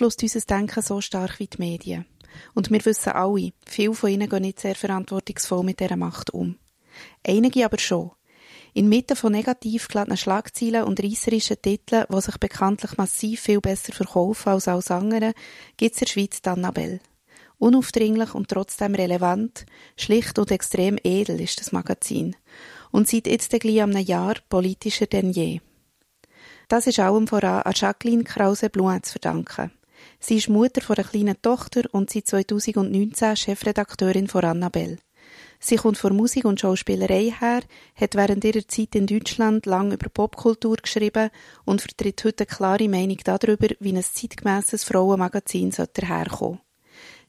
Beeinflusst unser Denken so stark wie die Medien. Und wir wissen alle, viele von ihnen gehen nicht sehr verantwortungsvoll mit dieser Macht um. Einige aber schon. Inmitten von negativ geladenen Schlagzeilen und reisserischen Titeln, die sich bekanntlich massiv viel besser verkaufen als alles andere, gibt es in der Schweiz die Annabelle. Unaufdringlich und trotzdem relevant, schlicht und extrem edel ist das Magazin. Und seit jetzt gleich einem Jahr politischer denn je. Das ist allem voran an Jacqueline Krause-Blouin zu verdanken. Sie ist Mutter von einer kleinen Tochter und seit 2019 Chefredakteurin von Annabelle. Sie kommt von Musik und Schauspielerei her, hat während ihrer Zeit in Deutschland lang über Popkultur geschrieben und vertritt heute eine klare Meinung darüber, wie ein zeitgemäßes Frauenmagazin herkommen sollte.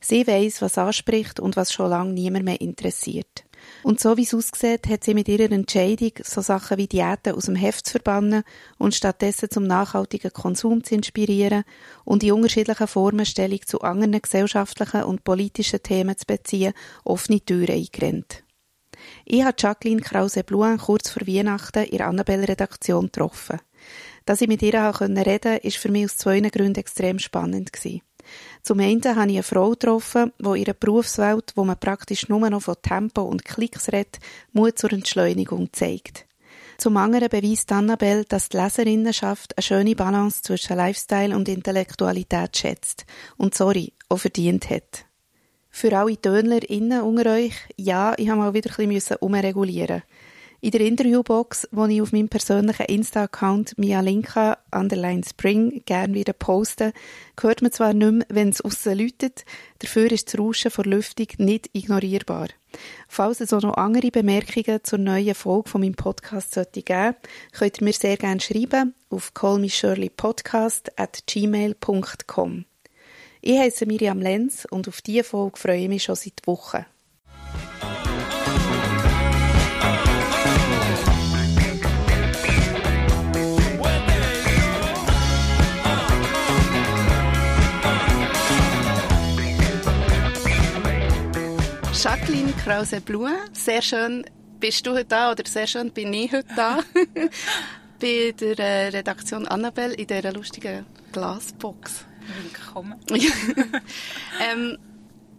Sie weiss, was anspricht und was schon lange niemand mehr interessiert. Und so wie es aussieht, hat sie mit ihrer Entscheidung, so Sachen wie Diäten aus dem Heft zu verbannen und stattdessen zum nachhaltigen Konsum zu inspirieren und die unterschiedlichen Formen Stellung zu anderen gesellschaftlichen und politischen Themen zu beziehen, offene Türen eingerennt. Ich habe Jacqueline Krause-Blouin kurz vor Weihnachten in der Annabelle-Redaktion getroffen. Dass ich mit ihr reden konnte, war für mich aus zwei Gründen extrem spannend. Gewesen. Zum einen habe ich eine Frau getroffen, die in ihrer Berufswelt, wo man praktisch nur noch von Tempo und Klicks redet, Mut zur Entschleunigung zeigt. Zum anderen beweist Annabelle, dass die Leserinnenschaft eine schöne Balance zwischen Lifestyle und Intellektualität schätzt und, sorry, auch verdient hat. Für alle TönlerInnen unter euch, ja, ich habe mal wieder ein bisschen umregulieren in der Interviewbox, wo ich auf meinem persönlichen Insta-Account Mialinka underline Spring gerne wieder poste, hört man zwar nicht mehr, wenn es aussen läutet, dafür ist das Rauschen vor Lüftung nicht ignorierbar. Falls es auch noch andere Bemerkungen zur neuen Folge von meinem Podcast sollte geben, könnt ihr mir sehr gerne schreiben auf callmeshirleypodcast at gmail.com. Ich heiße Miriam Lenz und auf diese Folge freue ich mich schon seit Wochen. Jacqueline Krause-Blume, sehr schön bist du heute da oder sehr schön bin ich heute da. bei der äh, Redaktion Annabelle in dieser lustigen Glasbox. Willkommen. ähm,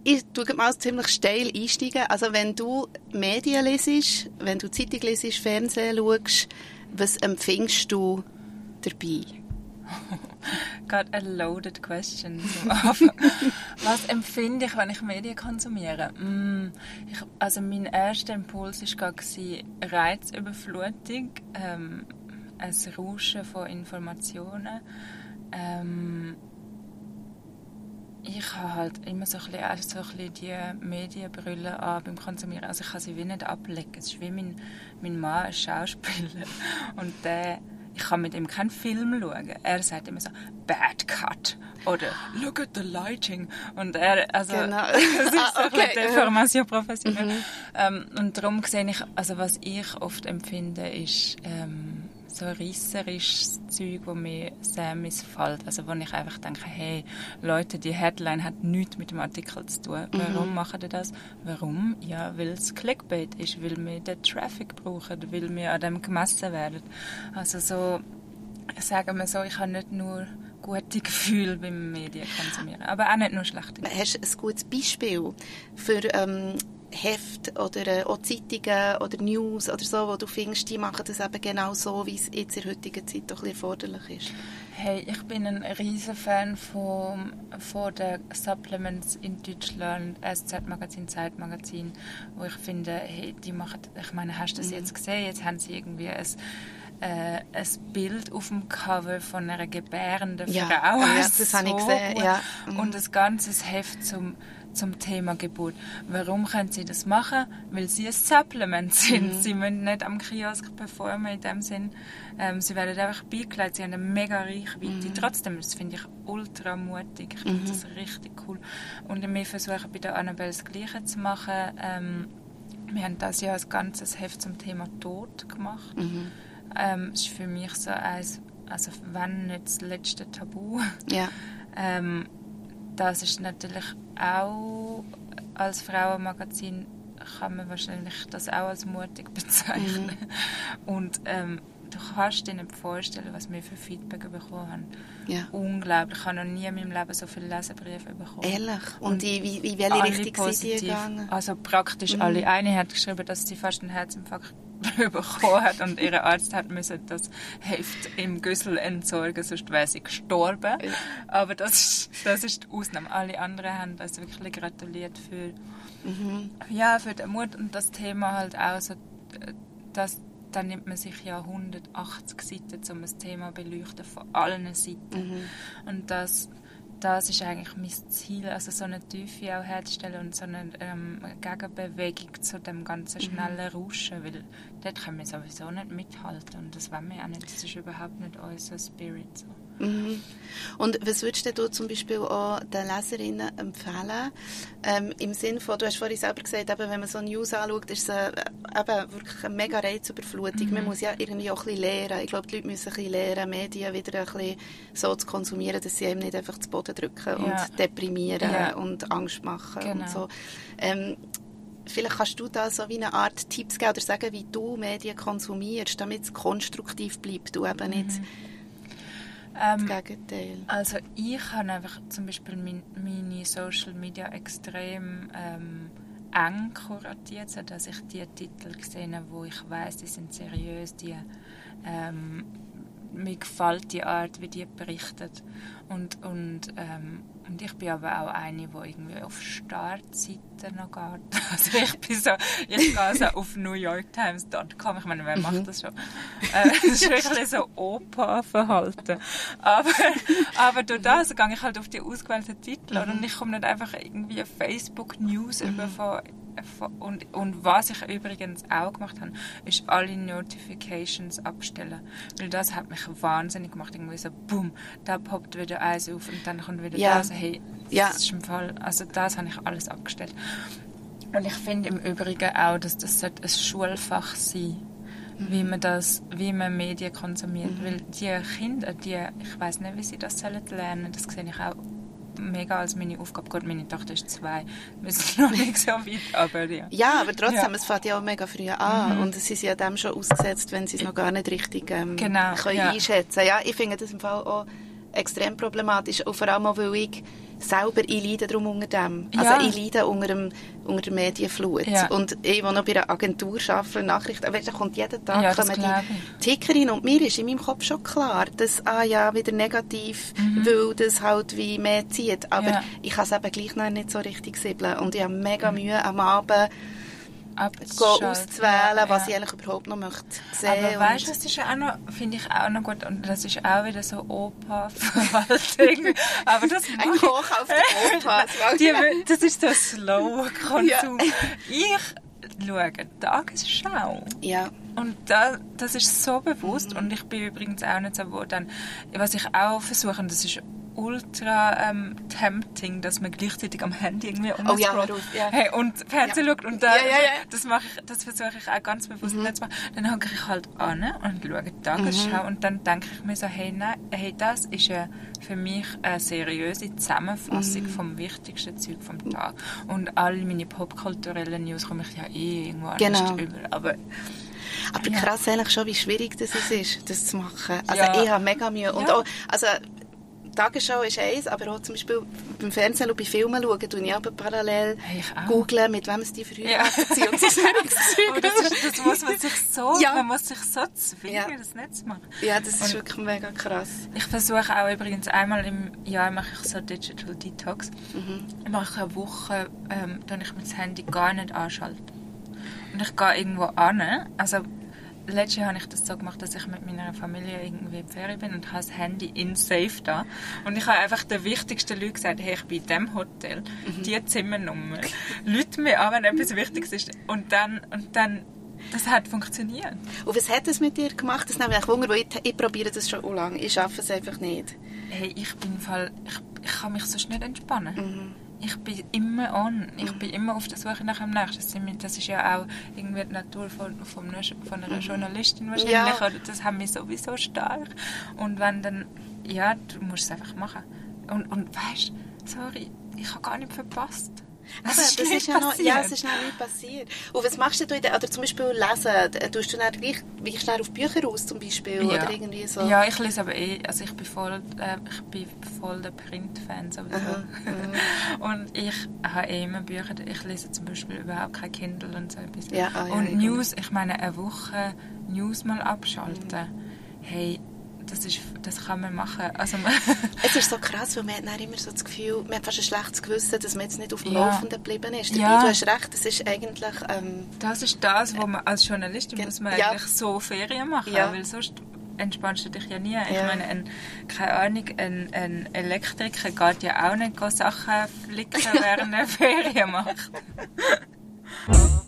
ich tue mal ziemlich steil einsteigen. Also wenn du Medien lesest, wenn du Zeitung lesest, Fernsehen schaust, was empfindest du dabei? Got a loaded question. Was empfinde ich, wenn ich Medien konsumiere? Mm, ich, also mein erster Impuls war Reizüberflutung, ähm, ein Rauschen von Informationen. Ähm, ich habe halt immer so ein bisschen, so ein bisschen die Medienbrille an beim Konsumieren. Also ich kann sie wie nicht ablegen. Es ist wie mein, mein Mann, ein Schauspieler. Und der ich kann mit ihm keinen Film schauen. Er sagt immer so, bad cut. Oder look at the lighting. Und er, also, genau. das ist ah, okay. so Deformation professionell. Mhm. Ähm, und darum sehe ich, also was ich oft empfinde, ist, ähm, so reisserisches Zeug, wo mir sehr missfällt. Also wo ich einfach denke, hey, Leute, die Headline hat nichts mit dem Artikel zu tun. Mhm. Warum machen die das? Warum? Ja, weil es Clickbait ist, weil wir den Traffic brauchen, weil wir an dem gemessen werden. Also so, sagen wir so, ich habe nicht nur gute Gefühle beim Medien konsumieren, aber auch nicht nur schlechte. Hast du ein gutes Beispiel für ähm, Heft oder äh, auch Zeitungen oder News oder so, wo du findest, die machen das eben genau so, wie es jetzt in der heutigen Zeit doch erforderlich ist? Hey, ich bin ein riesen Fan von, von den Supplements in Deutschland, SZ-Magazin, Zeitmagazin, wo ich finde, hey, die machen, ich meine, hast du das mhm. jetzt gesehen? Jetzt haben sie irgendwie ein äh, ein Bild auf dem Cover von einer gebärenden Frau. Ja, das so habe ich gesehen. Ja. Mhm. Und das ganze Heft zum zum Thema Geburt. Warum können sie das machen? Weil sie ein Supplement sind. Mhm. Sie müssen nicht am Kiosk performen in dem Sinn. Ähm, sie werden einfach beigelegt. Sie haben eine mega Reichweite. Mhm. Trotzdem, das finde ich ultra mutig. Ich finde mhm. das richtig cool. Und wir versuchen bei der Annabelle das Gleiche zu machen. Ähm, wir haben das Jahr ein ganzes Heft zum Thema Tod gemacht. Mhm. Ähm, ist für mich so eins, also wenn nicht das letzte Tabu. Ja. ähm, das ist natürlich auch als Frauenmagazin kann man wahrscheinlich das auch als mutig bezeichnen. Mhm. Und ähm, du kannst dir nicht vorstellen, was wir für Feedback bekommen haben. Ja. Unglaublich. Ich habe noch nie in meinem Leben so viele Leserbriefe bekommen. Ehrlich? Und, in, wie, wie welche Richtung sind die gegangen? Also praktisch mhm. alle. Eine hat geschrieben, dass sie fast einen Herzinfarkt bekommen hat und ihr Arzt hat müssen das Heft im Güssel entsorgen, sonst wäre sie gestorben. Ja. Aber das ist, das ist die Ausnahme. Alle anderen haben uns wirklich gratuliert für, mhm. ja, für den Mut und das Thema halt auch so, dass dann nimmt man sich ja 180 Seiten, um ein Thema zu beleuchten von allen Seiten. Mhm. Und das das ist eigentlich mein Ziel, also so eine Tiefe auch herzustellen und so eine ähm, Gegenbewegung zu dem ganzen mhm. schnellen Rauschen, weil dort können wir sowieso nicht mithalten und das wollen wir auch nicht, das ist überhaupt nicht unser Spirit. So. Mhm. Und was würdest du zum Beispiel auch den Leserinnen empfehlen? Ähm, Im Sinne von, du hast vorhin selber gesagt, eben, wenn man so News anschaut, ist es äh, eben wirklich eine mega Reizüberflutung. Mhm. Man muss ja irgendwie auch ein bisschen lernen. Ich glaube, die Leute müssen ein bisschen lernen, Medien wieder ein bisschen so zu konsumieren, dass sie eben nicht einfach zu Boden drücken ja. und deprimieren ja. und Angst machen genau. und so. Ähm, Vielleicht kannst du da so wie eine Art Tipps geben oder sagen, wie du Medien konsumierst, damit es konstruktiv bleibt, du eben nicht mhm ähm, das Gegenteil. Also ich habe einfach zum Beispiel mein, meine Social Media extrem ähm, eng kuratiert, sodass ich die Titel sehe, wo ich weiß, die sind seriös, die ähm, mir gefällt die Art, wie die berichtet und und ähm, und ich bin aber auch eine, die irgendwie auf Startseiten noch geht. Also ich bin so, ich gehe so auf newyorktimes.com. Ich meine, wer macht mhm. das schon? Äh, das ist wirklich so Opa-Verhalten. Aber, aber durch das gehe ich halt auf die ausgewählten Titel mhm. und ich komme nicht einfach irgendwie Facebook-News mhm. über von und, und was ich übrigens auch gemacht habe, ist alle Notifications abstellen. Weil das hat mich wahnsinnig gemacht. Irgendwie so, boom, da poppt wieder eins auf und dann kommt wieder ja. das. Hey, das ja. ist im Fall, also das habe ich alles abgestellt. Und ich finde im Übrigen auch, dass das ein Schulfach sein mhm. wie man das, wie man Medien konsumiert, mhm. weil die Kinder, die, ich weiß nicht, wie sie das sollen lernen, das sehe ich auch mega als meine Aufgabe gut. Meine Tochter ist zwei. Wir sind noch nicht so weit, aber ja. Ja, aber trotzdem, ja. es fängt ja auch mega früh an. Mhm. Und sie sind ja dem schon ausgesetzt, wenn sie es noch gar nicht richtig ähm, genau, können ja. einschätzen Ja, ich finde das im Fall auch extrem problematisch. Und vor allem auch, weil ich selber, ich leide darum unter dem. Also ja. ich leide unter, dem, unter der Medienflut. Ja. Und ich, die noch bei einer Agentur arbeite, Nachrichten, da kommt jeden Tag ja, kommen die Tickerin und mir ist in meinem Kopf schon klar, dass, ah ja, wieder negativ, mhm. weil das halt wie mehr zieht. Aber ja. ich kann es eben gleich noch nicht so richtig siebeln. Und ich habe mega mhm. Mühe am Abend, auszuwählen, ja, was ich eigentlich überhaupt noch möchte sehen. Aber weißt du, das ist auch noch, finde ich auch noch gut, und das ist auch wieder so Opa-Verwaltung. Aber das Ein Koch auf der Opa. das ist so Slow-Konsum. Ja. Ich schaue Tagesschau. Ja. Und da, das ist so bewusst. Mhm. Und ich bin übrigens auch nicht so, wo dann, was ich auch versuche, und das ist ultra ähm, tempting, dass man gleichzeitig am Handy irgendwie oh, ja, ja. hey, und Fernsehen ja. schaut und da, ja, das mache ich, das versuche ich auch ganz bewusst mhm. nicht zu machen. Dann hocke ich halt an und schaue die Tagesschau mhm. und dann denke ich mir so, hey, nein, hey, das ist ja für mich eine seriöse Zusammenfassung mhm. vom wichtigsten Zeug vom Tag. Und all meine popkulturellen News komme ich ja eh irgendwo genau. anders über. Aber aber krass eigentlich schon, wie schwierig das ist, das zu machen. Also ich habe mega Mühe. Und auch, also Tagesschau ist eins, aber auch zum Beispiel beim Fernsehen und bei Filmen schauen, tue ich aber parallel googeln, mit wem es die verheiratet ja. sind und so das, ist, das muss man sich so, ja. man muss sich so zwingen, ja. das nicht zu machen. Ja, das ist und wirklich mega krass. Ich versuche auch übrigens einmal im Jahr mache ich so Digital Detox. Mhm. Ich mache eine Woche, ähm, dann ich mein Handy gar nicht anschalte. Und ich gehe irgendwo an, also letztes Jahr habe ich das so gemacht, dass ich mit meiner Familie irgendwie in Ferien bin und habe das Handy in Safe da. Und ich habe einfach den wichtigsten Leuten gesagt, hey, ich bin in diesem Hotel, mhm. die Zimmernummer. Leute mir an, wenn etwas Wichtiges ist. Und dann, und dann das hat funktioniert. Und was hat es mit dir gemacht? Das nimmt mich Wunder, weil ich, ich probiere das schon lange. Ich schaffe es einfach nicht. Hey, ich bin Fall, ich, ich kann mich sonst nicht entspannen. Mhm ich bin immer on. Ich bin immer auf der Suche nach dem Nächsten. Das ist ja auch irgendwie die Natur von, von, einer, von einer mhm. Journalistin wahrscheinlich. Ja. Das haben wir sowieso stark. Und wenn dann, ja, du musst es einfach machen. Und, und weißt, sorry, ich habe gar nicht verpasst. Aber das ist ja noch, ja, es ist noch nie passiert. Und was machst du der, oder zum Beispiel lesen? Tust du dann gleich, wie schnell auf Bücher aus zum Beispiel? Ja. Oder irgendwie so? Ja, ich lese aber eh, also ich bin voll, äh, ich bin voll der Print-Fan sowieso. Und ich habe eh immer Bücher, ich lese zum Beispiel überhaupt kein Kindle und so etwas. Ja, ah, ja, und News, ich meine, eine Woche News mal abschalten. Mhm. Hey, das, ist, das kann man machen. Also man es ist so krass, weil man hat immer so das Gefühl, man hat fast ein schlechtes Gewissen, dass man jetzt nicht auf dem ja. Laufenden geblieben ist. Dabei, ja. du hast recht, das ist eigentlich... Ähm, das ist das, wo man als Journalistin muss man ja. eigentlich so Ferien machen, ja. weil sonst entspannst du dich ja nie. Ich meine, ein, keine Ahnung, ein, ein Elektriker geht ja auch nicht Sachen flicken, während er Ferien macht.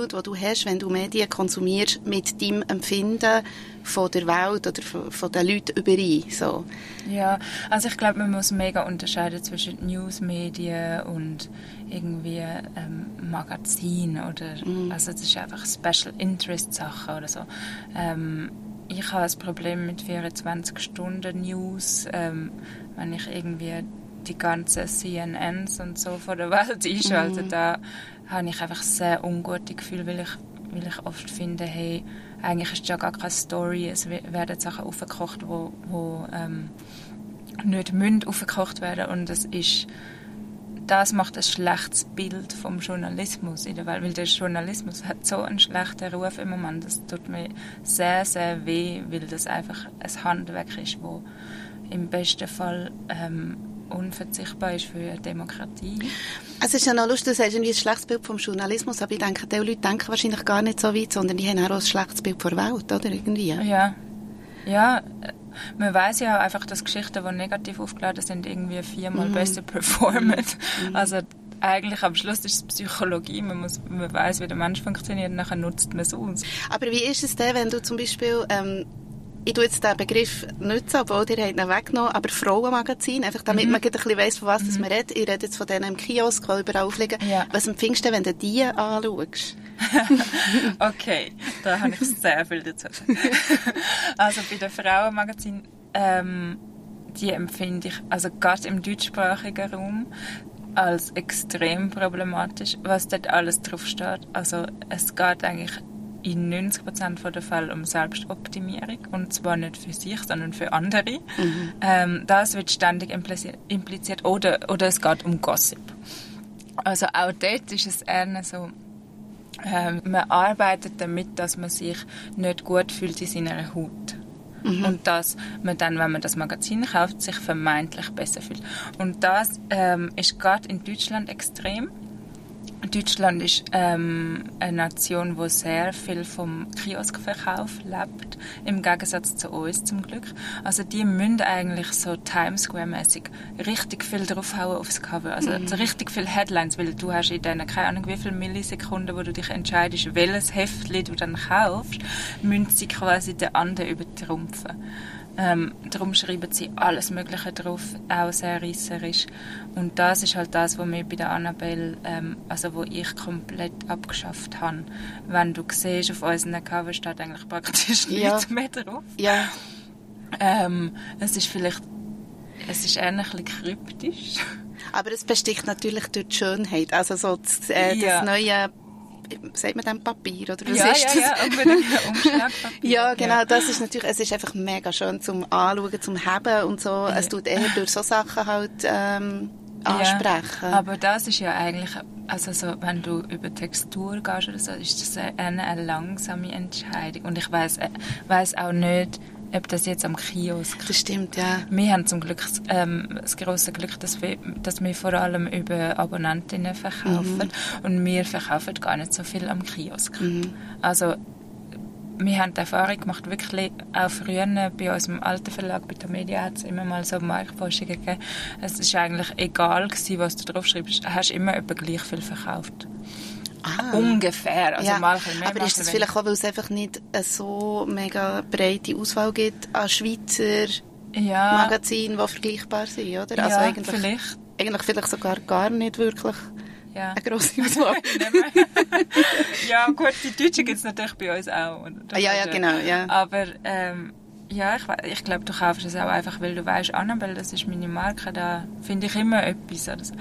Bild, das du hast, wenn du Medien konsumierst, mit deinem Empfinden von der Welt oder von, von den Leuten überein? So. Ja, also ich glaube, man muss mega unterscheiden zwischen Newsmedien und irgendwie ähm, Magazin oder mhm. also das ist einfach Special Interest Sachen oder so. Ähm, ich habe ein Problem mit 24 Stunden News, ähm, wenn ich irgendwie die ganzen CNNs und so von der Welt einschalte, mhm. da habe ich einfach sehr ungute Gefühle, weil ich, weil ich oft finde, hey, eigentlich ist ja gar keine Story, es werden Sachen aufgekocht, wo, wo ähm, nicht münd aufgekocht werden. Und es ist das macht ein schlechtes Bild vom Journalismus in der Welt, weil der Journalismus hat so einen schlechten Ruf im Moment, das tut mir sehr, sehr weh, weil das einfach ein Handwerk ist, wo im besten Fall ähm, unverzichtbar ist für eine Demokratie. Es ist ja noch lustig, du irgendwie ein schlechtes Bild vom Journalismus, aber ich denke, die Leute denken wahrscheinlich gar nicht so weit, sondern die haben auch ein schlechtes Bild von der Welt, oder? Irgendwie. Ja. Ja, man weiß ja einfach, dass Geschichten, die negativ aufgeladen sind, irgendwie viermal mhm. besser performen. Mhm. Also eigentlich am Schluss ist es Psychologie. Man, muss, man weiß, wie der Mensch funktioniert und nachher nutzt man es aus. Aber wie ist es denn, wenn du zum Beispiel ähm, ich tue jetzt den Begriff nutzen, obwohl ihr ihn weggenommen aber Frauenmagazin, einfach damit mhm. man ein bisschen weiss, von was mhm. man redet. Ich rede jetzt von denen im Kiosk, die überall aufliegen. Ja. Was empfindest du, wenn du die anschaust? okay, da habe ich sehr viel dazu Also bei den Frauenmagazin, ähm, die empfinde ich, also gerade im deutschsprachigen Raum, als extrem problematisch, was dort alles drauf steht. Also es geht eigentlich in 90% der Fälle um Selbstoptimierung und zwar nicht für sich, sondern für andere. Mhm. Ähm, das wird ständig impliziert oder, oder es geht um Gossip. Also auch dort ist es eher so, ähm, man arbeitet damit, dass man sich nicht gut fühlt in seiner Haut. Mhm. Und dass man dann, wenn man das Magazin kauft, sich vermeintlich besser fühlt. Und das ähm, ist gerade in Deutschland extrem. Deutschland ist ähm, eine Nation, wo sehr viel vom Kioskverkauf lebt, im Gegensatz zu uns zum Glück. Also die müssen eigentlich so Times Square-mäßig richtig viel draufhauen aufs Cover, also mhm. richtig viele Headlines, weil du hast in denen keine Ahnung wie viele Millisekunden, wo du dich entscheidest, welches Heftchen du dann kaufst, müssen sie quasi den anderen übertrumpfen. Ähm, darum schreiben sie alles Mögliche drauf, auch sehr reisserisch. Und das ist halt das, was mir bei der Annabelle, ähm, also wo ich komplett abgeschafft habe. Wenn du siehst, auf unseren Cover steht eigentlich praktisch ja. nichts mehr drauf. Ja. Ähm, es ist vielleicht, es ist eher ein bisschen kryptisch. Aber es besticht natürlich durch die Schönheit. Also so das, äh, ja. das neue sagt man dann Papier oder was ja, ist das? Ja, ja, Umschlagpapier. ja, genau, ja. das ist natürlich, es ist einfach mega schön zum Anschauen, zum Haben und so. Ja. Es tut eher durch so Sachen halt ähm, ansprechen. Ja, aber das ist ja eigentlich, also so, wenn du über Textur gehst oder so, ist das eine, eine langsame Entscheidung. Und ich weiß weiß auch nicht, ob das jetzt am Kiosk. Das stimmt, ja. Wir haben zum Glück ähm, das große Glück, dass wir, dass wir vor allem über Abonnentinnen verkaufen mhm. und wir verkaufen gar nicht so viel am Kiosk. Mhm. Also wir haben die Erfahrung gemacht, wirklich auch früher bei unserem alten Verlag, bei der Media, hat es immer mal so Marktforschungen gegeben. Es ist eigentlich egal gewesen, was du drauf schreibst, du hast immer etwa gleich viel verkauft. Ah. Ungefähr. Also ja. mal mehr, Aber ist das vielleicht auch, weil es einfach nicht eine so mega breite Auswahl gibt an Schweizer ja. Magazinen, die vergleichbar sind, oder? Also ja, eigentlich, vielleicht. Eigentlich vielleicht sogar gar nicht wirklich ja. eine grosse Auswahl. ja, gut, die Deutschen gibt es natürlich bei uns auch. Ah, ja, ja, genau, ja. Aber ähm, ja, ich, ich glaube, du kaufst es auch einfach, weil du weißt, Annabelle, das ist meine Marke, da finde ich immer etwas. Oder so.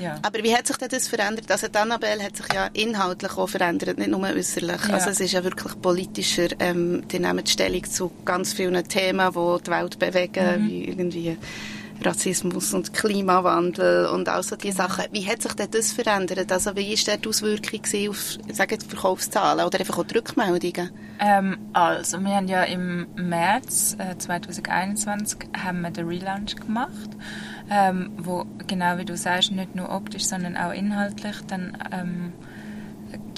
ja. Aber wie hat sich denn das verändert? Also die Annabelle hat sich ja inhaltlich auch verändert, nicht nur äußerlich. Ja. Also es ist ja wirklich politischer, ähm, die nehmen Stellung zu ganz vielen Themen, die die Welt bewegen, mhm. wie irgendwie Rassismus und Klimawandel und all so diese Sachen. Wie hat sich denn das verändert? Also wie war die Auswirkung auf sagen, die Verkaufszahlen oder einfach auch die Rückmeldungen? Ähm, also, wir haben ja im März äh, 2021 haben wir den Relaunch gemacht, ähm, wo genau wie du sagst, nicht nur optisch, sondern auch inhaltlich dann ähm,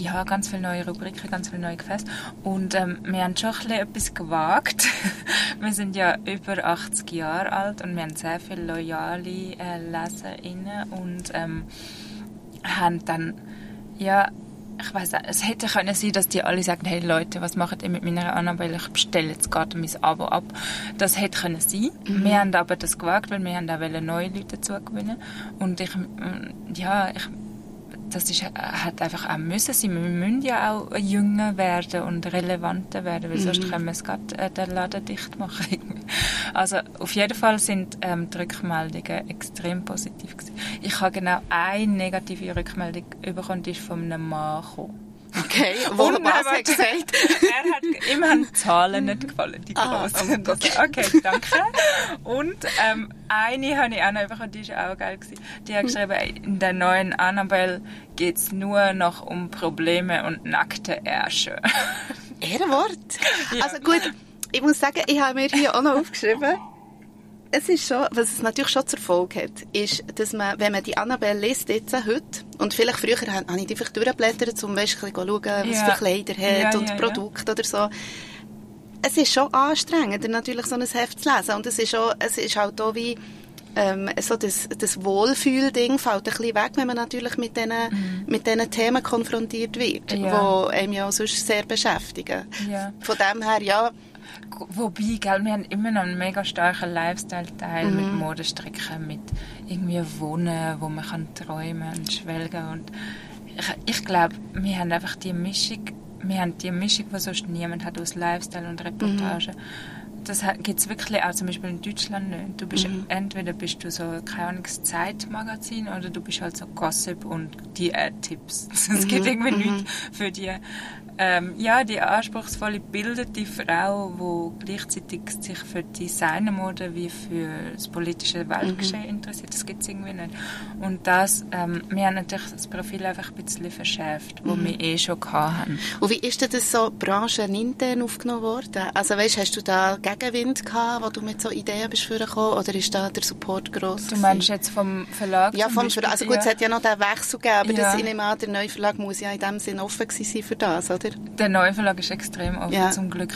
ja, ganz viele neue Rubriken, ganz viele neue Gefäße. Und ähm, wir haben schon ein etwas gewagt. wir sind ja über 80 Jahre alt und wir haben sehr viele loyale äh, LeserInnen und ähm, haben dann, ja, ich weiß es hätte können sein, dass die alle sagen, hey Leute, was macht ihr mit meiner Annabelle? Ich bestelle jetzt gerade mein Abo ab. Das hätte können sein. Mhm. Wir haben aber das gewagt, weil wir haben auch neue Leute dazu gewinnen. Und ich, ja, ich das ist, äh, hat einfach auch müssen sein. Wir müssen ja auch jünger werden und relevanter werden, weil mhm. sonst können wir es gerade äh, den Laden dicht machen. also auf jeden Fall sind ähm, die Rückmeldungen extrem positiv gewesen. Ich habe genau eine negative Rückmeldung bekommen, die ist von einem Mann gekommen. Okay, wo was hat gesagt? er hat, ihm haben die Zahlen nicht gefallen, die ah, grossen. Oh, okay. okay, danke. Und ähm, eine habe ich auch noch bekommen, die war auch geil. Gewesen. Die hat geschrieben, in der neuen Annabelle geht es nur noch um Probleme und nackte Ärsche. Ehrenwort? Ja. Also gut, ich muss sagen, ich habe mir hier auch noch aufgeschrieben, es ist schon, was es natürlich schon zur Folge hat, ist, dass man, wenn man die Annabelle liest jetzt heute, und vielleicht früher habe ich die einfach durchblättert, um weißt, ein bisschen schauen, was ja. für Kleider hat ja, und ja, Produkte oder so. Es ist schon anstrengender, natürlich so ein Heft zu lesen. Und es ist, auch, es ist halt auch wie, ähm, so das, das Wohlfühl-Ding fällt ein bisschen weg, wenn man natürlich mit diesen, mhm. mit diesen Themen konfrontiert wird, die einem ja sonst sehr beschäftigen. Von dem her, ja, Wobei, gell, wir haben immer noch einen mega starken Lifestyle-Teil mhm. mit Modestricken, mit irgendwie Wohnen, wo man kann träumen und schwelgen und ich, ich glaube, wir haben einfach die Mischung, wir haben die Mischung, die sonst niemand hat aus Lifestyle und Reportage. Mhm. Das gibt es wirklich auch zum Beispiel in Deutschland nicht. Du bist mhm. entweder bist du so keine Ahnung Zeitmagazin oder du bist halt so Gossip und die Tipps. Es gibt mhm. irgendwie mhm. nichts für die ähm, ja, die anspruchsvolle, bildete Frau, die gleichzeitig sich für Designermode wie für das politische Weltgeschehen mhm. interessiert, das gibt es irgendwie nicht. Und das, ähm, wir haben natürlich das Profil einfach ein bisschen verschärft, wo mhm. wir eh schon hatten. Und wie ist denn das so branchenintern aufgenommen worden? Also weißt, hast du da Gegenwind gehabt, wo du mit so Ideen bist gekommen, oder ist da der Support groß? Du meinst jetzt vom Verlag? Ja, vom Verlag. Also gut, ja. es hat ja noch den Wechsel gegeben, aber ja. das, ich nehme an, der neue Verlag muss ja in dem Sinne offen sein für das, oder? Der neue Verlag ist extrem offen, ja. zum Glück.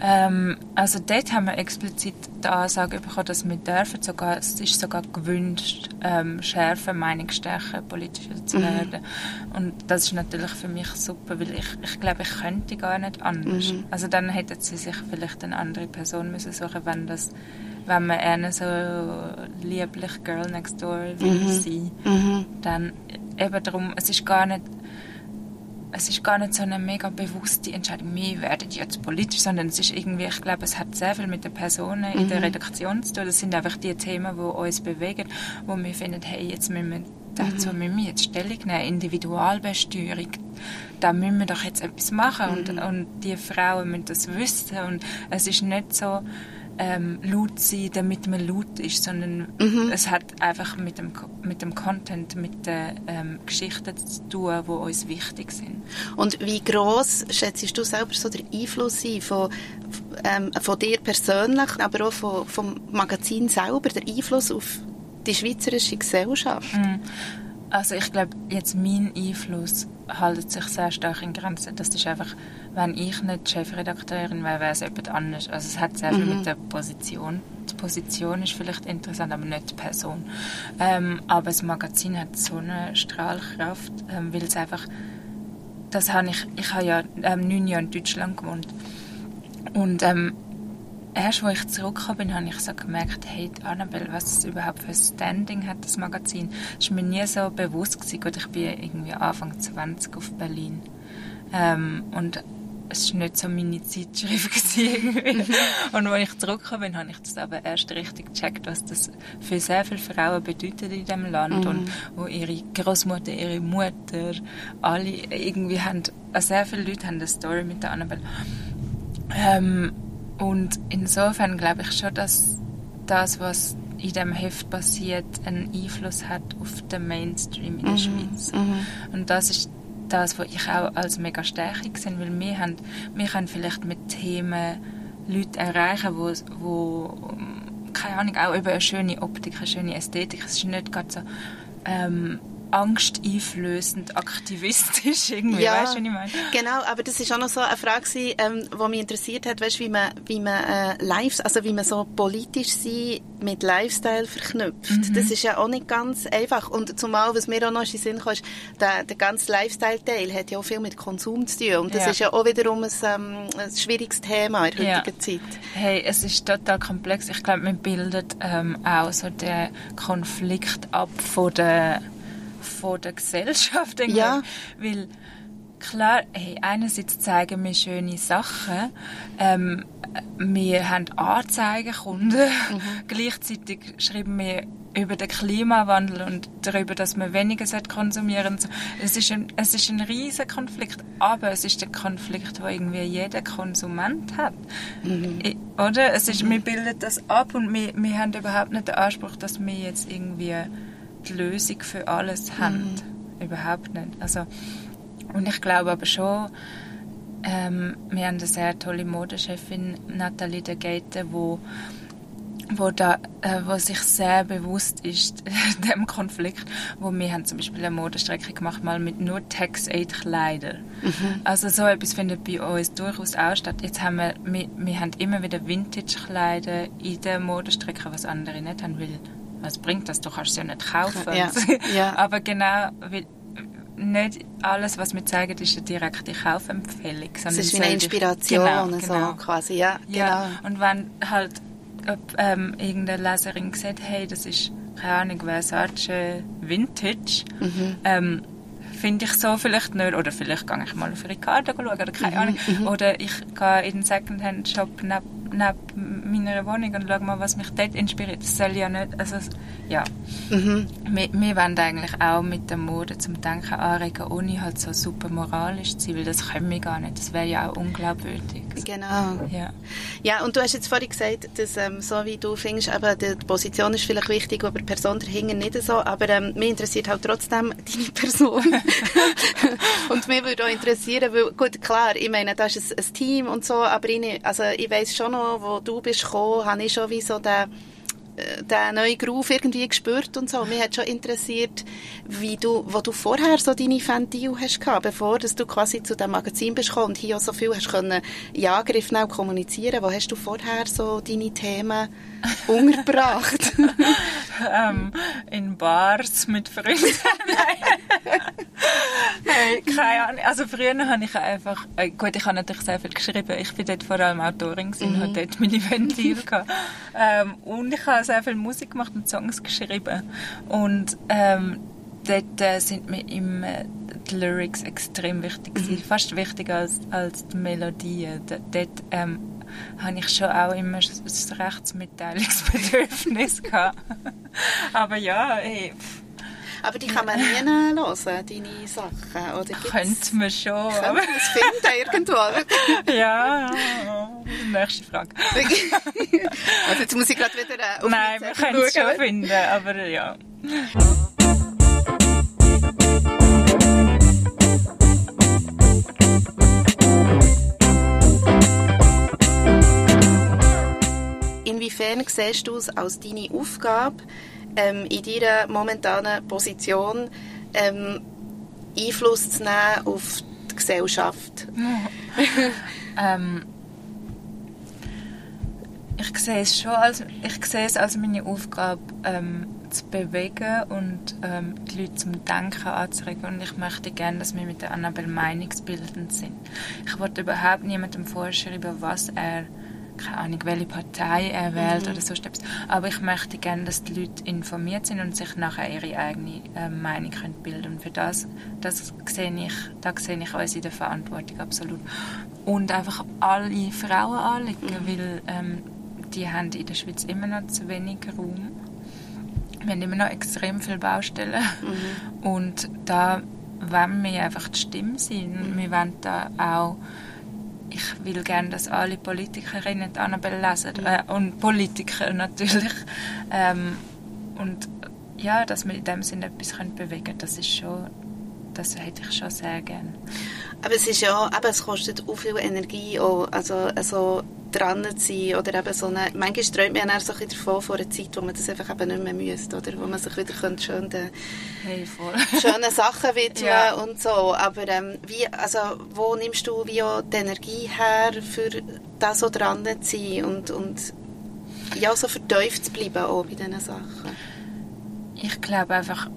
Ähm, also dort haben wir explizit die Ansage bekommen, dass wir dürfen sogar, es ist sogar gewünscht, ähm, schärfer, meinungsstärker, politischer zu mhm. werden. Mhm. Und das ist natürlich für mich super, weil ich, ich glaube, ich könnte gar nicht anders. Mhm. Also dann hätten sie sich vielleicht eine andere Person müssen suchen, wenn das wenn man eher so lieblich Girl Next Door will mhm. sein, mhm. dann eben darum, es ist gar nicht es ist gar nicht so eine mega bewusste Entscheidung, wir werden jetzt politisch, sondern es ist irgendwie, ich glaube, es hat sehr viel mit den Personen in der mhm. Redaktion zu tun. Das sind einfach die Themen, die uns bewegen, wo wir finden, hey, jetzt müssen wir dazu mhm. müssen wir jetzt Stellung nehmen, Individualbesteuerung, da müssen wir doch jetzt etwas machen mhm. und, und die Frauen müssen das wissen und es ist nicht so, ähm, laut sein, damit man laut ist, sondern mhm. es hat einfach mit dem, mit dem Content, mit den ähm, Geschichten zu tun, die uns wichtig sind. Und wie groß schätzt du selber so den Einfluss ein von, ähm, von dir persönlich, aber auch von, vom Magazin selber, der Einfluss auf die schweizerische Gesellschaft? Mhm. Also ich glaube, jetzt mein Einfluss hält sich sehr stark in Grenzen. Das ist einfach, wenn ich nicht Chefredakteurin wäre, wäre es jemand anders. Also es hat sehr viel mhm. mit der Position. Die Position ist vielleicht interessant, aber nicht die Person. Ähm, aber das Magazin hat so eine Strahlkraft, ähm, weil es einfach, das habe ich, ich habe ja ähm, neun Jahre in Deutschland gewohnt und ähm, erst, als ich zurückgekommen bin, habe ich so gemerkt, hey, Annabelle, was es überhaupt für ein Standing hat, das Magazin. Das war mir nie so bewusst. Gewesen. Gut, ich bin irgendwie Anfang 20 auf Berlin. Ähm, und es war nicht so meine Zeitschrift. Irgendwie. und als ich zurückgekommen bin, habe ich das aber erst richtig gecheckt, was das für sehr viele Frauen bedeutet in diesem Land. Mhm. Und wo ihre Großmutter, ihre Mutter, alle irgendwie haben, also sehr viele Leute haben eine Story mit der Annabelle. Ähm, und insofern glaube ich schon, dass das, was in dem Heft passiert, einen Einfluss hat auf den Mainstream in der mhm. Schweiz. Mhm. Und das ist das, was ich auch als mega Stärke sehe, weil wir, haben, wir können vielleicht mit Themen Leute erreichen, wo, wo keine Ahnung, auch über eine schöne Optik, eine schöne Ästhetik, es ist nicht gerade so ähm, angsteinflößend aktivistisch irgendwie, ja, weißt du, was ich meine? Genau, aber das ist auch noch so eine Frage, die ähm, mich interessiert hat, weißt, wie man, wie man äh, live, also wie man so politisch sein mit Lifestyle verknüpft. Mhm. Das ist ja auch nicht ganz einfach und zumal, was mir auch noch in den Sinn ist, der, der ganze Lifestyle-Teil hat ja auch viel mit Konsum zu tun und das ja. ist ja auch wiederum ein, ähm, ein schwieriges Thema in der heutigen ja. Zeit. Hey, es ist total komplex. Ich glaube, man bildet ähm, auch so den Konflikt ab von der von der Gesellschaft. Ja. Weil klar, hey, einerseits zeigen wir schöne Sachen, ähm, wir haben Anzeigenkunden, mhm. gleichzeitig schreiben wir über den Klimawandel und darüber, dass man weniger konsumieren sollte. Es ist ein, es ist ein riesiger Konflikt, aber es ist der Konflikt, den irgendwie jeder Konsument hat. Mhm. Oder? Es ist, mhm. Wir bilden das ab und wir, wir haben überhaupt nicht den Anspruch, dass wir jetzt irgendwie die Lösung für alles mhm. haben. Überhaupt nicht. Also, und ich glaube aber schon, ähm, wir haben eine sehr tolle Modechefin, Nathalie de Gaete, wo wo, da, äh, wo sich sehr bewusst ist dem Konflikt, wo wir haben zum Beispiel eine Modestrecke gemacht mal mit nur Tax-Aid-Kleider. Mhm. Also so etwas findet bei uns durchaus auch statt. Jetzt haben wir, wir, wir haben immer wieder Vintage-Kleider in der Modestrecke, was andere nicht haben, weil was bringt das? Du kannst es ja nicht kaufen. Ja. ja. Aber genau, weil nicht alles, was wir zeigen, ist eine direkte Kaufempfehlung. Es ist wie eine Inspiration, genau, genau. so quasi, ja, ja. Genau. Und wenn halt ob, ähm, irgendeine Leserin sagt, hey, das ist, keine Ahnung, Versace Vintage, mhm. ähm, finde ich so vielleicht nicht. Oder vielleicht gehe ich mal auf Ricardo schauen, oder keine mhm. Ahnung. Mhm. Oder ich gehe in den Secondhand-Shop neben neben meiner Wohnung und schaue mal, was mich dort inspiriert. Das soll ja nicht, also ja. Mhm. Wir, wir wollen eigentlich auch mit der Mode zum Denken anregen, ohne halt so super moralisch zu sein, weil das können wir gar nicht. Das wäre ja auch unglaubwürdig. Genau. Ja. ja, und du hast jetzt vorhin gesagt, dass ähm, so wie du findest, eben, die Position ist vielleicht wichtig, aber die Person dahinter nicht so, aber ähm, mich interessiert halt trotzdem deine Person. und mich würde auch interessieren, weil, gut, klar, ich meine, da ist ein, ein Team und so, aber ich, also ich weiss schon noch, wo du bist gekommen, habe ich schon wie so den, äh, den neuen Groove irgendwie gespürt und so. Mich hat schon interessiert, wie du, wo du vorher so deine Fantil hast gehabt, bevor dass du quasi zu dem Magazin bist und hier auch so viel hast können in Angriff kommunizieren. Wo hast du vorher so deine Themen untergebracht? ähm, in Bars mit Freunden. hey, keine Ahnung. Also früher habe ich einfach, äh, gut, ich habe natürlich sehr viel geschrieben. Ich bin dort vor allem Autorin und mhm. hatte dort meine Ventil ähm, und ich habe sehr viel Musik gemacht und Songs geschrieben. Und ähm, dort äh, sind mir immer äh, die Lyrics extrem wichtig mhm. fast wichtiger als, als die Melodien. Dort ähm, habe ich schon auch immer das Rechtsmitteilungsbedürfnis gehabt. Aber ja, hey, aber die kann man nie hören, deine Sachen, oder? Könnte man schon. Könnte man es finden, irgendwo? ja, nächste Frage. also jetzt muss ich gerade wieder äh, auf Nein, wir können es schon finden, aber ja. Inwiefern siehst du es als deine Aufgabe, ähm, in deiner momentanen Position ähm, Einfluss zu nehmen auf die Gesellschaft? ähm, ich sehe es schon als, ich sehe es als meine Aufgabe, ähm, zu bewegen und ähm, die Leute zum Denken anzuregen. Und ich möchte gerne, dass wir mit der Annabelle meinungsbildend sind. Ich wollte überhaupt niemandem vorschreiben, was er keine Ahnung, welche Partei er wählt mhm. oder so etwas. Aber ich möchte gerne, dass die Leute informiert sind und sich nachher ihre eigene äh, Meinung können bilden. Und für das, das sehe ich, da sehe ich uns in der Verantwortung absolut. Und einfach alle Frauen anlegen, mhm. weil ähm, die haben in der Schweiz immer noch zu wenig Raum. Wir haben immer noch extrem viele Baustellen. Mhm. Und da wollen wir einfach die Stimme sein. Mhm. Wir wollen da auch ich will gerne, dass alle Politikerinnen die Annabelle lesen äh, und Politiker natürlich. Ähm, und ja, dass wir in dem Sinne etwas können bewegen können, das ist schon, das hätte ich schon sehr gerne. Aber es ist ja, eben, es kostet auch viel Energie, auch, also, also dran zu sein oder eben so eine, manchmal träumt man ja so ein davon vor einer Zeit, wo man das einfach eben nicht mehr müsste oder wo man sich wieder könnte schön den, hey, schönen Sachen widmen ja. und so, aber ähm, wie, also wo nimmst du wie auch die Energie her, für da so dran zu sein und, und ja, so vertieft zu bleiben auch bei diesen Sachen? Ich glaube einfach,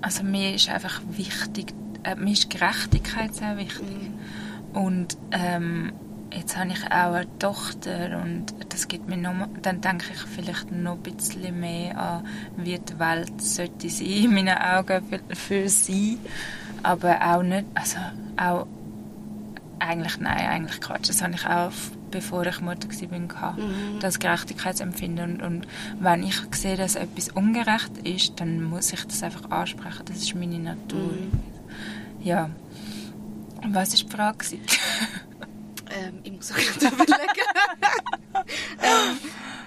also mir ist einfach wichtig, äh, mir ist Gerechtigkeit sehr wichtig mhm. und ähm, jetzt habe ich auch eine Tochter und das gibt mir noch, dann denke ich vielleicht noch ein bisschen mehr an, wie die Welt sollte sein, in meinen Augen für, für sie, aber auch nicht, also auch eigentlich, nein, eigentlich Quatsch, das habe ich auch bevor ich Mutter war, mhm. das Gerechtigkeitsempfinden und, und wenn ich sehe, dass etwas ungerecht ist, dann muss ich das einfach ansprechen, das ist meine Natur. Mhm. Ja. Was war die Frage? Ähm, ich muss auch gerade überlegen. ähm,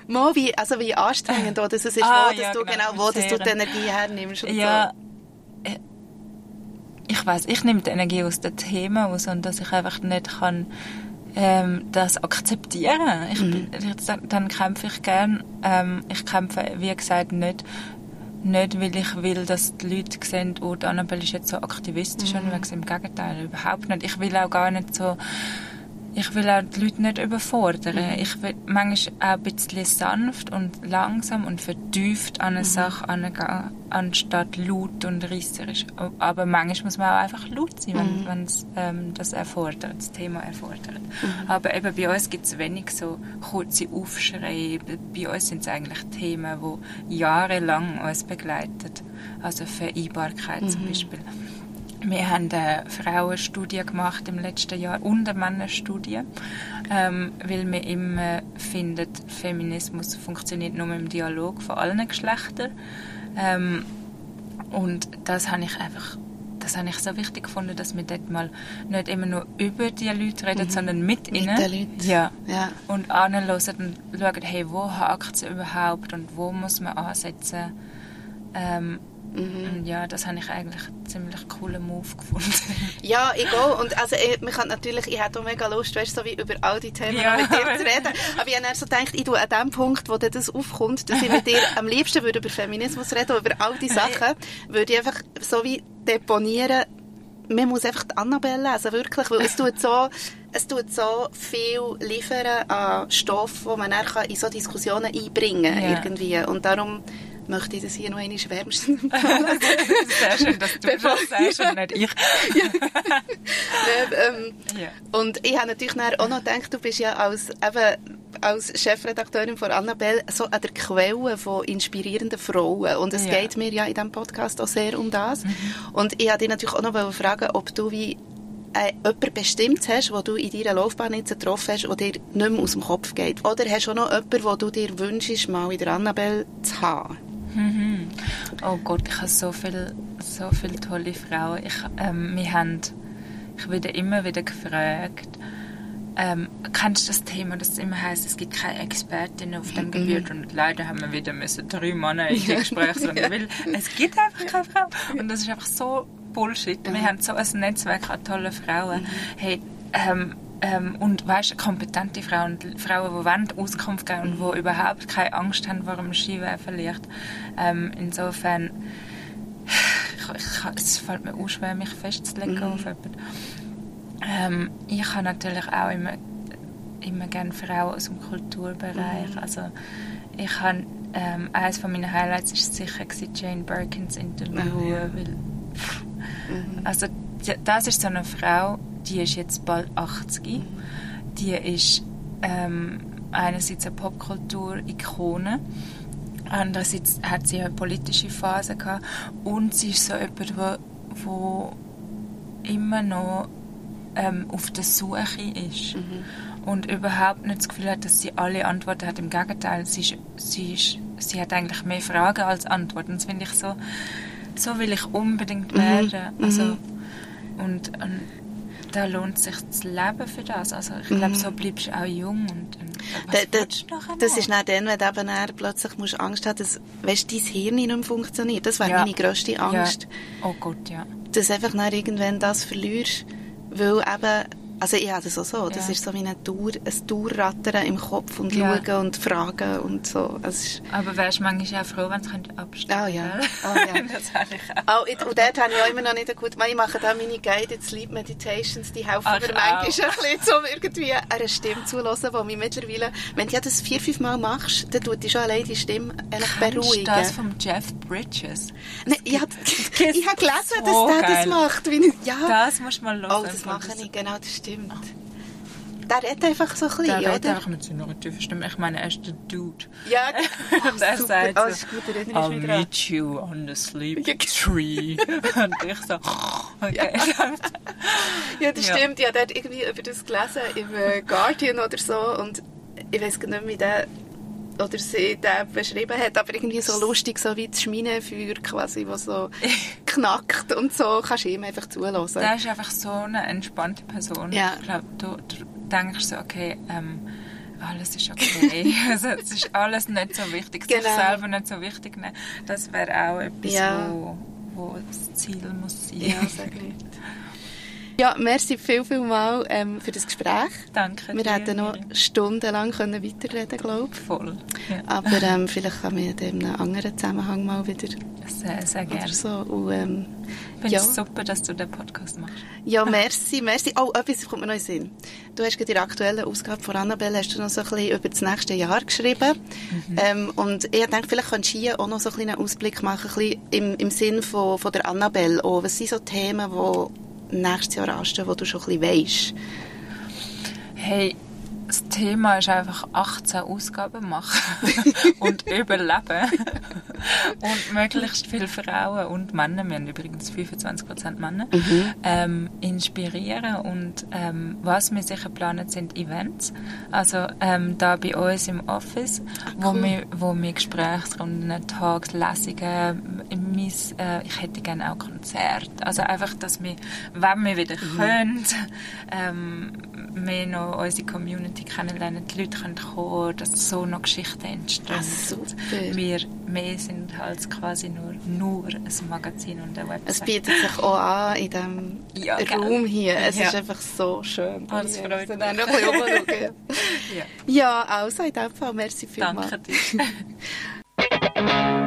Mo, wie, also wie anstrengend oder es ist, ah, wo, dass ja, du, genau, wo dass du die Energie hernimmst und ja, so. Äh, ich weiß, ich nehme die Energie aus den Themen aus und dass ich einfach nicht kann ähm, das akzeptieren. Ich, mhm. dann, dann kämpfe ich gern. Ähm, ich kämpfe, wie gesagt, nicht nicht, weil ich will, dass die Leute sehen, oh, die Annabelle ist jetzt so aktivistisch mhm. unterwegs. Im Gegenteil, überhaupt nicht. Ich will auch gar nicht so ich will auch die Leute nicht überfordern. Mhm. Ich will manchmal auch ein bisschen sanft und langsam und vertieft an eine mhm. Sache angehen, anstatt laut und reisserisch. Aber manchmal muss man auch einfach laut sein, mhm. wenn es ähm, das erfordert, das Thema erfordert. Mhm. Aber eben bei uns gibt es wenig so kurze Aufschreie. Bei uns sind es eigentlich Themen, die jahrelang uns begleiten. Also Vereinbarkeit zum mhm. Beispiel. Wir haben eine Frauenstudie gemacht im letzten Jahr und eine Männerstudie, ähm, weil wir immer finden, Feminismus funktioniert nur im Dialog von allen Geschlechtern. Ähm, und das habe ich einfach das habe ich so wichtig gefunden, dass wir dort mal nicht immer nur über die Leute reden, mhm. sondern mit, mit ihnen. Den Leuten. Ja. ja. Und anhören und schauen, hey, wo hakt es überhaupt und wo muss man ansetzen. Ähm, Mhm. Ja, das habe ich eigentlich einen ziemlich coolen Move gefunden. ja, ich auch. Und also, ich, man kann natürlich, ich hätte auch mega Lust, weißt, so wie über all die Themen ja. mit dir zu reden. Aber ich habe so gedacht, ich tue an dem Punkt, wo das aufkommt, dass ich mit dir am liebsten würde über Feminismus reden, über all die Sachen, würde ich einfach so wie deponieren, man muss einfach die Annabelle lesen, wirklich, weil es tut so, es tut so viel liefern an Stoff, wo man dann in so Diskussionen einbringen kann, ja. irgendwie. Und darum möchte ich das hier noch einmal wärmstens empfehlen. Sehr schön, dass du das sagst und nicht ich. ähm, ja. Und ich habe natürlich auch noch gedacht, du bist ja als, eben, als Chefredakteurin von Annabelle so an der Quelle von inspirierenden Frauen. Und es ja. geht mir ja in diesem Podcast auch sehr um das. Mhm. Und ich wollte dich natürlich auch noch fragen, ob du wie äh, jemanden bestimmt hast, den du in deiner Laufbahn jetzt getroffen hast, der dir nicht mehr aus dem Kopf geht? Oder hast du auch noch jemanden, den du dir wünschst, mal in der Annabelle zu haben? Mhm. Oh Gott, ich habe so viele so viel tolle Frauen. Ich, ähm, wir haben, ich werde immer wieder gefragt, ähm, kennst du das Thema, dass es immer heißt, es gibt keine Expertinnen auf dem mhm. Gebiet und leider haben wir wieder müssen drei Männer in die Gespräche ja. weil es gibt einfach keine Frau und das ist einfach so Bullshit. Wir haben so ein Netzwerk an tollen Frauen. Mhm. Hey, ähm, ähm, und weißt, kompetente Frauen, Frauen, die wollen Auskunft geben und die überhaupt keine Angst haben vor dem Skiwerfen Ähm, insofern, ich, ich, es fällt mir auch schwer, mich festzulegen mhm. auf jemanden. Ähm, ich habe natürlich auch immer, immer gerne Frauen aus dem Kulturbereich. Mhm. Also ich habe, ähm, eines von meinen Highlights war sicher Jane Birkins Interview, oh, weil, mhm. also das ist so eine Frau, die ist jetzt bald 80. Die ist ähm, einerseits eine Popkultur-Ikone, andererseits hat sie eine politische Phase gehabt und sie ist so jemand, wo, wo immer noch ähm, auf der Suche ist. Mhm. Und überhaupt nicht das Gefühl hat, dass sie alle Antworten hat. Im Gegenteil, sie, ist, sie, ist, sie hat eigentlich mehr Fragen als Antworten. Das finde ich so, so will ich unbedingt mhm. werden. Mhm. Also, und, und da lohnt sich das Leben für das. Also ich glaube, mhm. so bleibst du auch jung und, und was da, da, Das ist nicht dann, wenn du eben plötzlich musst Angst haben dass weißt, dein Hirn nicht mehr funktioniert. Das wäre ja. meine grösste Angst. Ja. Oh Gott, ja. Dass einfach irgendwann das verlierst, weil eben also ich habe das auch so. Das ja. ist so wie ein, Tour, ein Tourrattern im Kopf und ja. schauen und fragen und so. Also Aber wärst du manchmal auch froh, wenn es abstellen Oh ja. Oh, ja. das habe ich auch. Oh, und dort habe ich auch immer noch nicht gut... Ich mache da meine Guided Sleep Meditations, die helfen Ach, mir manchmal ein bisschen, um irgendwie eine Stimme zu hören, die mich mittlerweile... Wenn du das vier, fünf Mal machst, dann tut dich schon allein die Stimme eigentlich beruhigen. das vom Jeff Bridges? Nein, ich habe gelesen, dass der das macht. Ja. Das musst du mal hören. Oh, das mache ich, genau, das stimmt. Der redet einfach so ein bisschen, der oder? Der redet einfach mit seiner tiefen Stimme. Ich meine, er ist der Dude. Ja, Und er super. sagt so, oh, ist gut, I'll meet you on the sleep tree. Und ich so, okay. Ja, ja das ja. stimmt. Ich habe dort irgendwie über das gelesen im äh, Guardian oder so. Und ich weiß gar nicht wie der oder sie den beschrieben hat, aber irgendwie so lustig, so wie das Schminenfeuer quasi, das so knackt und so, kannst du ihm einfach zulassen. Der ist einfach so eine entspannte Person. Ja. Ich glaube, du, du denkst so, okay, ähm, alles ist okay. also, es ist alles nicht so wichtig. Genau. Sich selber nicht so wichtig nehmen. Das wäre auch etwas, ja. wo, wo das Ziel muss sein. Ja, sehr gut. Ja, merci viel, viel mal ähm, für das Gespräch. Danke Wir dir, hätten noch stundenlang können weiterreden glaube ich. Voll. Ja. Aber ähm, vielleicht kann wir in einem anderen Zusammenhang mal wieder... Sehr, sehr gerne. So. Und, ähm, ich finde ja. es super, dass du den Podcast machst. Ja, merci, merci. Oh, etwas kommt mir noch in Sinn. Du hast in der aktuellen Ausgabe von Annabelle hast du noch so ein bisschen über das nächste Jahr geschrieben. Mhm. Ähm, und ich denke, vielleicht kannst du hier auch noch so ein einen Ausblick machen, ein bisschen im, im Sinn von, von der Annabelle. Auch. Was sind so Themen, die nächstes Jahr anstehen, wo du schon ein? Hey, das Thema ist einfach 18 Ausgaben machen und überleben. und möglichst viele Frauen und Männer, wir haben übrigens 25% Männer, mhm. ähm, inspirieren. Und ähm, was wir sicher planen, sind Events. Also ähm, da bei uns im Office, ah, cool. wo, wir, wo wir Gesprächsrunden, Talks, Lesungen, mis, äh, ich hätte gerne auch Konzerte. Also einfach, dass wir, wenn wir wieder mhm. können, ähm, mehr noch unsere Community kennenlernen, die Leute können kommen, dass so noch Geschichten entstehen. Ah, wir mehr sind halt quasi nur, nur ein Magazin und eine Website. Es bietet sich auch an in diesem ja, Raum hier. Es ja. ist einfach so schön. Oh, das freut mich. Dann noch ein bisschen ja. ja, also in dem Fall, merci vielmals. Danke dir.